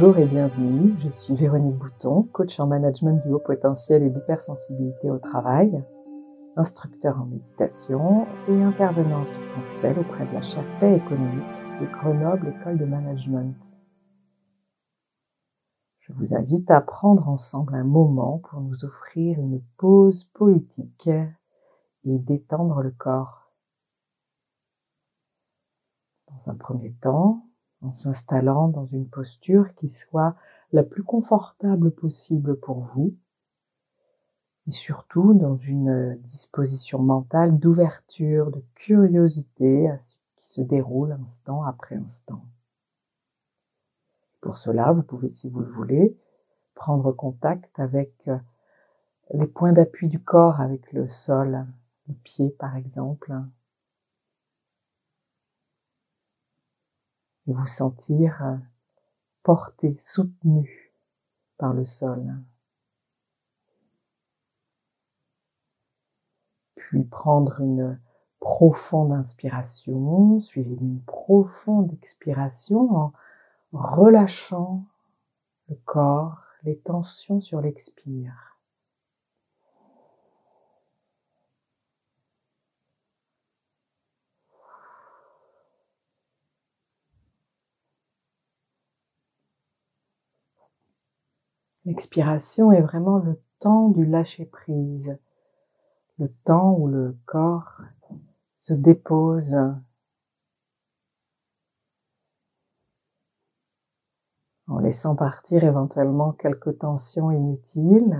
Bonjour et bienvenue, je suis Véronique Bouton, coach en management du haut potentiel et d'hypersensibilité au travail, instructeur en méditation et intervenante ponctuelle auprès de la Paix économique de Grenoble École de Management. Je vous invite à prendre ensemble un moment pour nous offrir une pause poétique et détendre le corps. Dans un premier temps, en s'installant dans une posture qui soit la plus confortable possible pour vous et surtout dans une disposition mentale d'ouverture, de curiosité à ce qui se déroule instant après instant. Pour cela, vous pouvez, si vous le voulez, prendre contact avec euh, les points d'appui du corps, avec le sol, le pied par exemple, vous sentir porté, soutenu par le sol. Puis prendre une profonde inspiration, suivie d'une profonde expiration en relâchant le corps, les tensions sur l'expire. L'expiration est vraiment le temps du lâcher-prise, le temps où le corps se dépose en laissant partir éventuellement quelques tensions inutiles,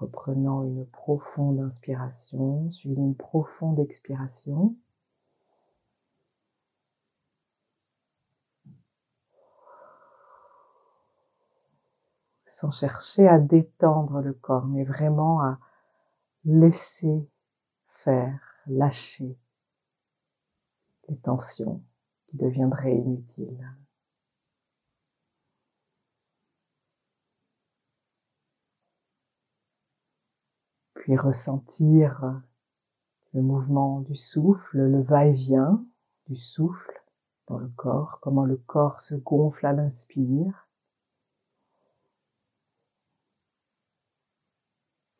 reprenant une profonde inspiration, suivie d'une profonde expiration. Sans chercher à détendre le corps, mais vraiment à laisser faire, lâcher les tensions qui deviendraient inutiles. Puis ressentir le mouvement du souffle, le va-et-vient du souffle dans le corps, comment le corps se gonfle à l'inspire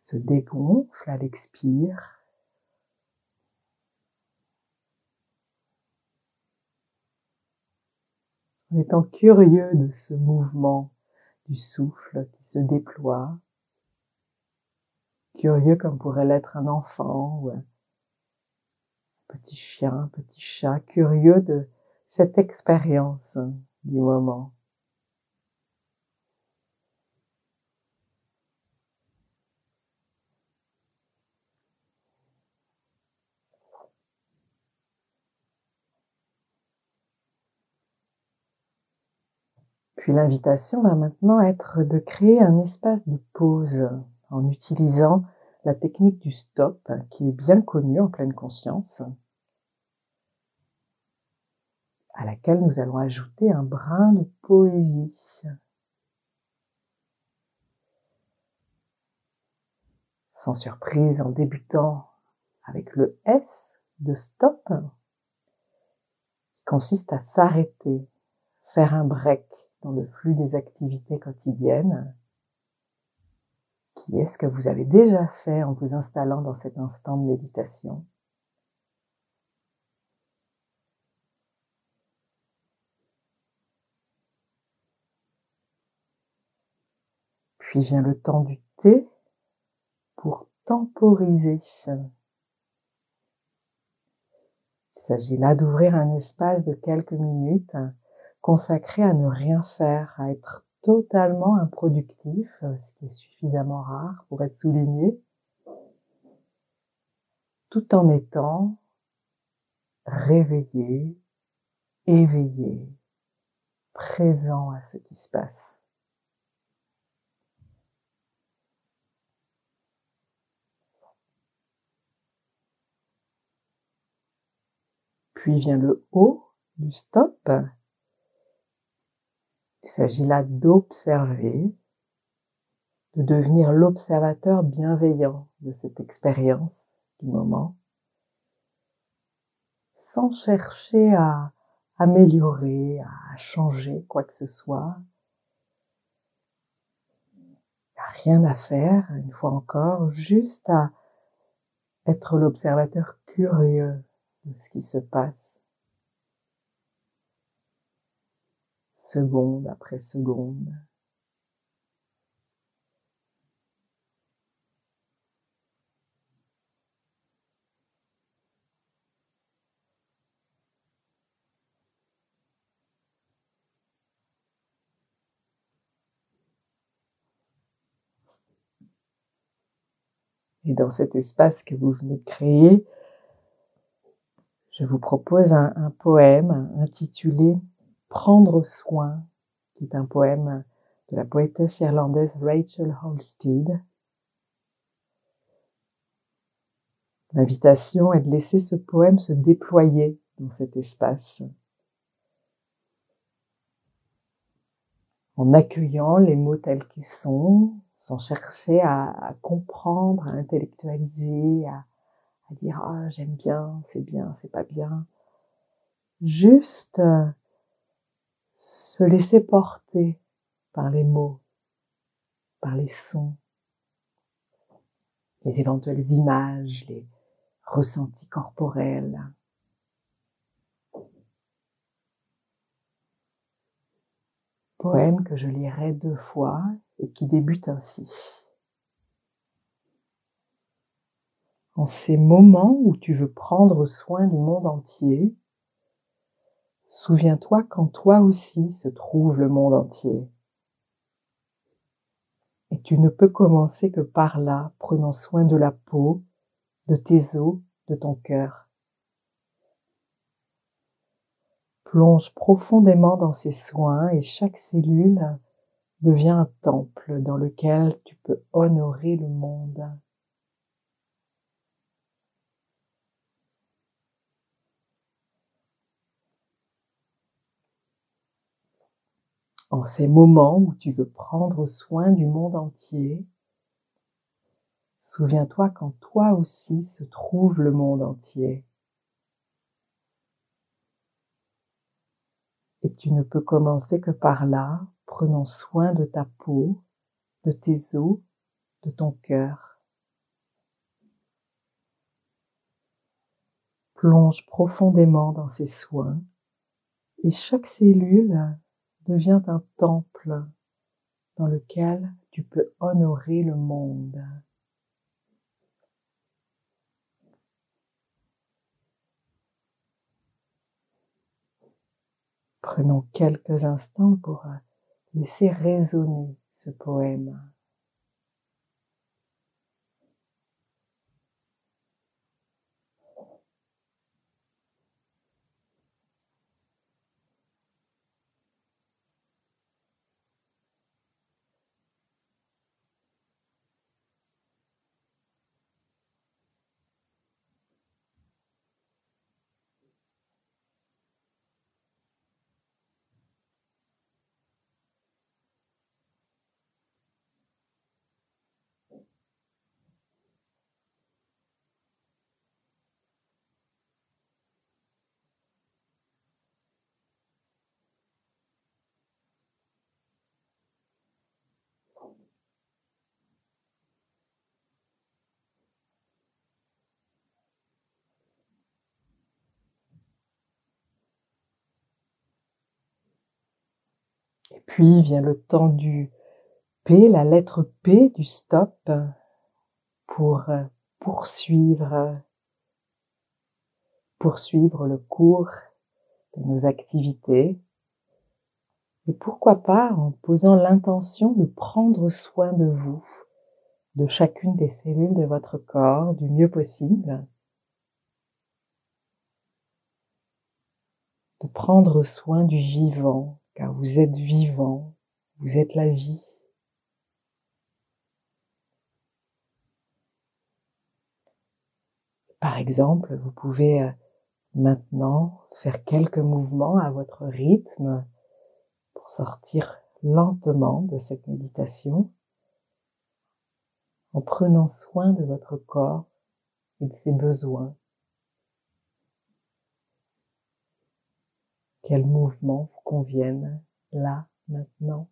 se dégonfle à l'expire. En étant curieux de ce mouvement du souffle qui se déploie, curieux comme pourrait l'être un enfant ou un petit chien, un petit chat, curieux de cette expérience du moment. Puis l'invitation va maintenant être de créer un espace de pause en utilisant la technique du stop qui est bien connue en pleine conscience, à laquelle nous allons ajouter un brin de poésie. Sans surprise, en débutant avec le S de stop, qui consiste à s'arrêter, faire un break, dans le flux des activités quotidiennes, qui est ce que vous avez déjà fait en vous installant dans cet instant de méditation? Puis vient le temps du thé pour temporiser. Il s'agit là d'ouvrir un espace de quelques minutes consacré à ne rien faire, à être totalement improductif, euh, ce qui est suffisamment rare pour être souligné, tout en étant réveillé, éveillé, présent à ce qui se passe. Puis vient le haut du stop il s'agit là d'observer, de devenir l'observateur bienveillant de cette expérience du moment, sans chercher à, améliorer, à changer quoi que ce soit. Il n'y a rien à faire, une fois encore, juste à être l'observateur curieux de ce qui se passe. Seconde après seconde. Et dans cet espace que vous venez de créer, je vous propose un, poème intitulé Prendre soin, qui est un poème de la poétesse irlandaise Rachel Holstead. L'invitation est de laisser ce poème se déployer dans cet espace. En accueillant les mots tels qu'ils sont, sans chercher à, comprendre, à intellectualiser, à, dire ah j'aime bien, c'est bien, c'est pas bien. Juste euh, se laisser porter par les mots, par les sons, les éventuelles images, les ressentis corporels. Poème que je lirai deux fois et qui débute ainsi. En ces moments où tu veux prendre soin du monde entier, souviens-toi qu'en toi aussi se trouve le monde entier. Et tu ne peux commencer que par là, prenant soin de la peau, de tes os, de ton cœur. Plonge profondément dans ces soins et chaque cellule devient un temple dans lequel tu peux honorer le monde. En ces moments où tu veux prendre soin du monde entier, souviens-toi qu'en toi aussi se trouve le monde entier. Et tu ne peux commencer que par là, prenant soin de ta peau, de tes os, de ton cœur. Plonge profondément dans ces soins et chaque cellule devient un temple dans lequel tu peux honorer le monde. Prenons quelques instants pour Laissez résonner ce poème. Et puis vient le temps du P, la lettre P du stop pour euh, poursuivre, poursuivre le cours de nos activités. Et pourquoi pas en posant l'intention de prendre soin de vous, de chacune des cellules de votre corps du mieux possible. De prendre soin du vivant, car vous êtes vivant, vous êtes la vie. Par exemple, vous pouvez euh, maintenant faire quelques mouvements à votre rythme pour sortir lentement de cette méditation en prenant soin de votre corps et de ses besoins. Quels mouvements vous conviennent là, maintenant?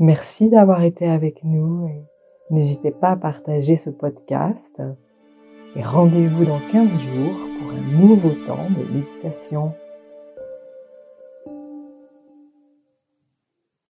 Merci d'avoir été avec nous et n'hésitez pas à partager ce podcast et rendez-vous dans 15 jours pour un nouveau temps de méditation.